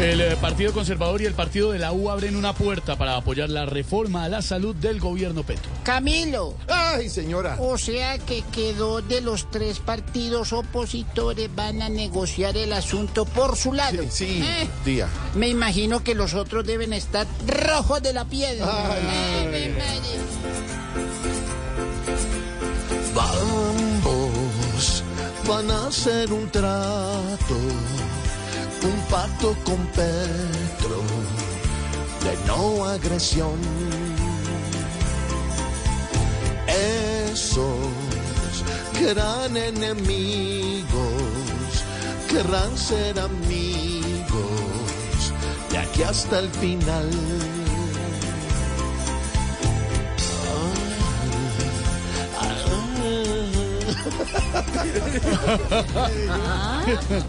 El eh, Partido Conservador y el Partido de la U abren una puerta para apoyar la reforma a la salud del gobierno Petro. Camilo, Ay, señora. o sea que quedó de los tres partidos opositores van a negociar el asunto por su lado. Sí, Eh, tía. me imagino que los otros deben estar rojos de la piel. Ay, Eh, madre. Ambos van a hacer un trato, un pacto con Petro de no agresión. Esos que eran enemigos querrán ser amigos de aquí hasta el final.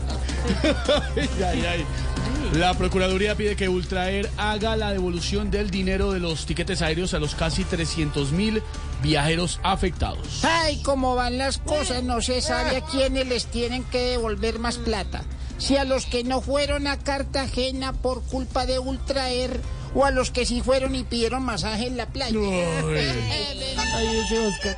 Ay, ay, ay. La Procuraduría pide que Ultraer haga la devolución del dinero de los tiquetes aéreos a los casi 300 mil viajeros afectados. Ay, cómo van las cosas, no se sabe a quiénes les tienen que devolver más plata. Si a los que no fueron a Cartagena por culpa de Ultraer o a los que sí fueron y pidieron masaje en la playa. Ay, ese Oscar.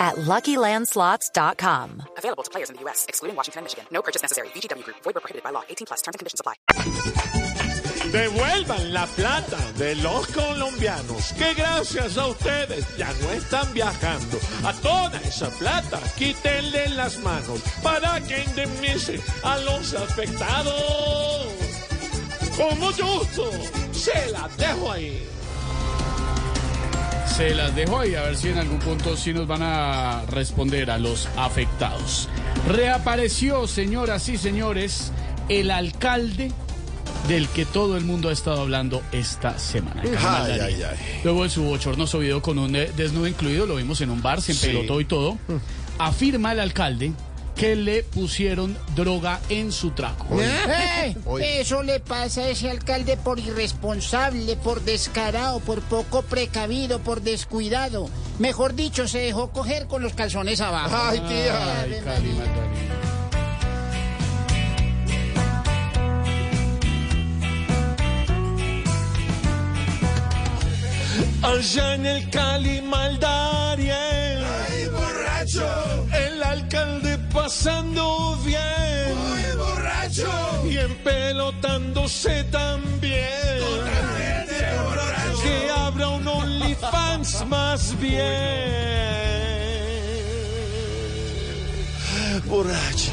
at LuckyLandSlots.com. Available to players in the U.S., excluding Washington and Michigan. No purchase necessary. VGW Group. Void where prohibited by law. 18 plus. Terms and conditions apply. Devuelvan la plata de los colombianos que gracias a ustedes ya no están viajando. A toda esa plata quítenle las manos para que indemnice a los afectados. Con mucho gusto, se las dejo ahí. Se las dejo ahí a ver si en algún punto sí nos van a responder a los afectados. Reapareció, señoras y señores, el alcalde del que todo el mundo ha estado hablando esta semana. Carlos Ay, Aldaría. ay, ay. Luego de su bochornoso video con un eh, desnudo incluido, lo vimos en un bar, se empelotó y todo. Afirma el alcalde que le pusieron droga en su trago. Eh, Oye. Eso le pasa a ese alcalde por irresponsable, por descarado, por poco precavido, por descuidado. Mejor dicho, se dejó coger con los calzones abajo. Ay, tía. Ay, Cali. Allá en el Cali Maldariel. ¡Ay, borracho! Alcalde pasando bien. ¡Muy borracho! Y empelotándose también. Totalmente borracho. Que abra un OnlyFans más bien. Borracho.